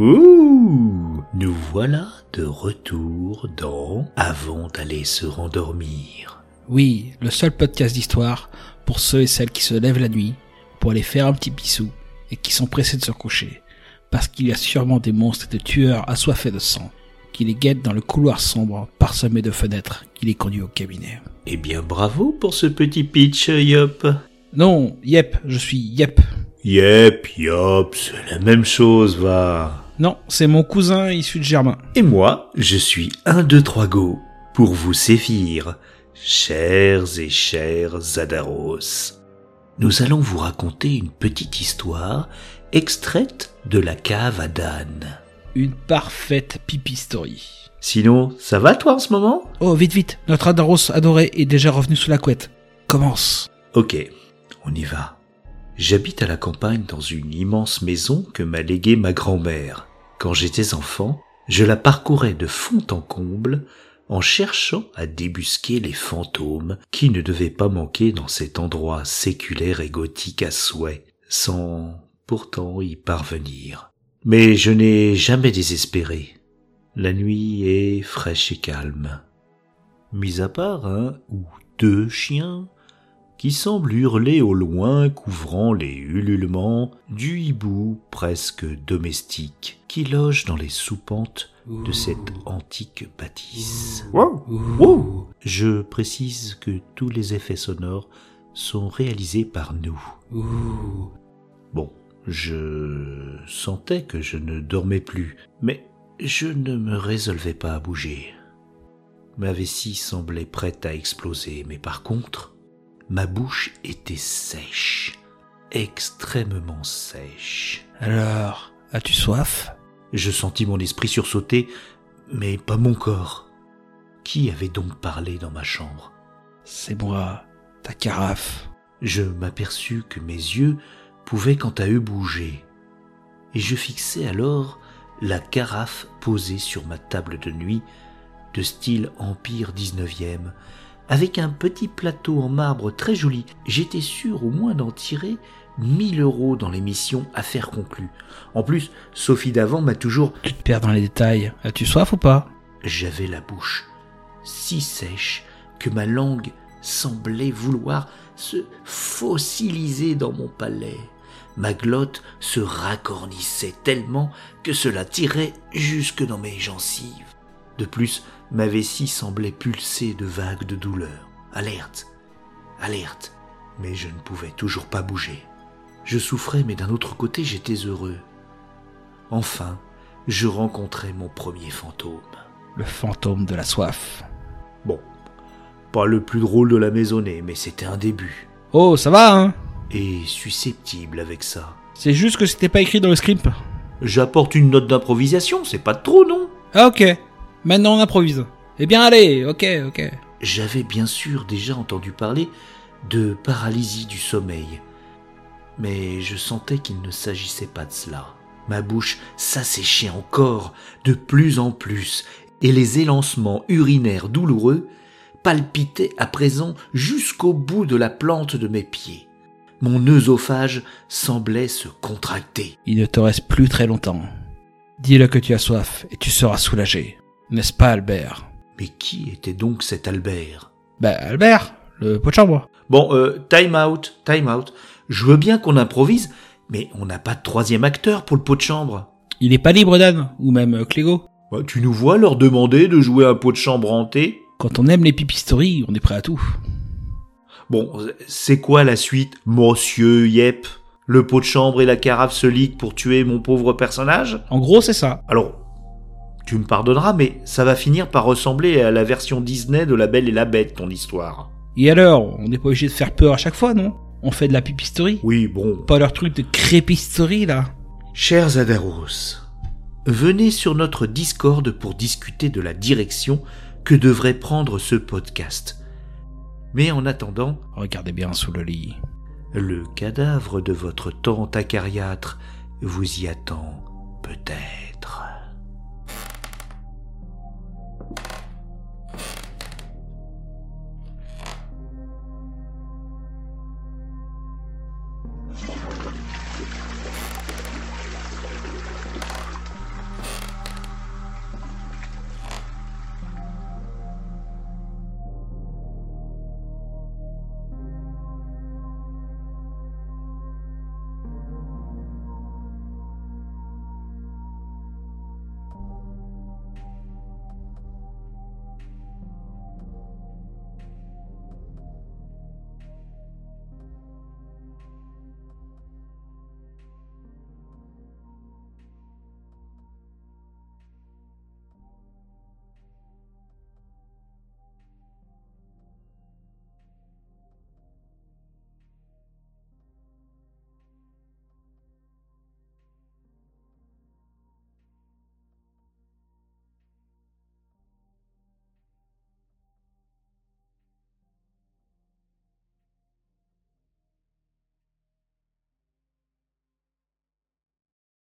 Ouh Nous voilà de retour dans Avant d'aller se rendormir. Oui, le seul podcast d'histoire pour ceux et celles qui se lèvent la nuit pour aller faire un petit pissou et qui sont pressés de se coucher. Parce qu'il y a sûrement des monstres et des tueurs assoiffés de sang qui les guettent dans le couloir sombre parsemé de fenêtres qui les conduit au cabinet. Eh bien bravo pour ce petit pitch, Yop. Non, yep, je suis yep. Yep, Yop, c'est la même chose, va. Non, c'est mon cousin issu de Germain. Et moi, je suis un, deux, trois go pour vous sévir, chers et chers Zadaros. Nous allons vous raconter une petite histoire extraite de la cave à Dan. Une parfaite pipi story. Sinon, ça va toi en ce moment? Oh, vite, vite, notre Adaros adoré est déjà revenu sous la couette. Commence. Ok, on y va. J'habite à la campagne dans une immense maison que m'a léguée ma grand-mère. Quand j'étais enfant, je la parcourais de fond en comble en cherchant à débusquer les fantômes qui ne devaient pas manquer dans cet endroit séculaire et gothique à souhait, sans pourtant y parvenir. Mais je n'ai jamais désespéré. La nuit est fraîche et calme. Mis à part un ou deux chiens qui semblent hurler au loin couvrant les ululements du hibou presque domestique qui loge dans les soupentes de cette antique bâtisse. Wow. Je précise que tous les effets sonores sont réalisés par nous. Bon, je sentais que je ne dormais plus, mais je ne me résolvais pas à bouger. Ma vessie semblait prête à exploser, mais par contre, ma bouche était sèche, extrêmement sèche. Alors, as-tu soif? Je sentis mon esprit sursauter, mais pas mon corps. Qui avait donc parlé dans ma chambre? C'est moi, ta carafe. Je m'aperçus que mes yeux pouvaient quant à eux bouger, et je fixai alors la carafe posée sur ma table de nuit de style Empire 19e, avec un petit plateau en marbre très joli. J'étais sûr au moins d'en tirer 1000 euros dans l'émission Affaires conclues. En plus, Sophie d'avant m'a toujours... Tu te perds dans les détails. As-tu soif ou pas? J'avais la bouche si sèche que ma langue semblait vouloir se fossiliser dans mon palais. Ma glotte se racornissait tellement que cela tirait jusque dans mes gencives. De plus, ma vessie semblait pulser de vagues de douleur. Alerte, alerte, mais je ne pouvais toujours pas bouger. Je souffrais, mais d'un autre côté, j'étais heureux. Enfin, je rencontrai mon premier fantôme. Le fantôme de la soif. Bon, pas le plus drôle de la maisonnée, mais c'était un début. Oh, ça va, hein? Et susceptible avec ça. C'est juste que c'était pas écrit dans le script. J'apporte une note d'improvisation, c'est pas trop, non? Ah, ok. Maintenant on improvise. Eh bien allez, ok, ok. J'avais bien sûr déjà entendu parler de paralysie du sommeil, mais je sentais qu'il ne s'agissait pas de cela. Ma bouche s'asséchait encore de plus en plus, et les élancements urinaires douloureux palpitaient à présent jusqu'au bout de la plante de mes pieds. Mon œsophage semblait se contracter. Il ne te reste plus très longtemps. Dis-le que tu as soif et tu seras soulagé. N'est-ce pas, Albert? Mais qui était donc cet Albert? Ben, Albert, le pot de chambre. Bon, euh, time out, time out. Je veux bien qu'on improvise, mais on n'a pas de troisième acteur pour le pot de chambre. Il est pas libre, Dan, ou même euh, Clégo. Bah, tu nous vois leur demander de jouer un pot de chambre hanté Quand on aime les pipistories, on est prêt à tout. Bon, c'est quoi la suite, monsieur Yep? Le pot de chambre et la carafe se liguent pour tuer mon pauvre personnage? En gros, c'est ça. Alors, tu me pardonneras, mais ça va finir par ressembler à la version Disney de La Belle et la Bête, ton histoire. Et alors, on n'est pas obligé de faire peur à chaque fois, non? On fait de la pipistorie Oui, bon. Pas leur truc de crépistorie, là? Chers Adaros, venez sur notre Discord pour discuter de la direction que devrait prendre ce podcast. Mais en attendant, Regardez bien sous le lit. le cadavre de votre tante acariâtre vous y attend peut-être.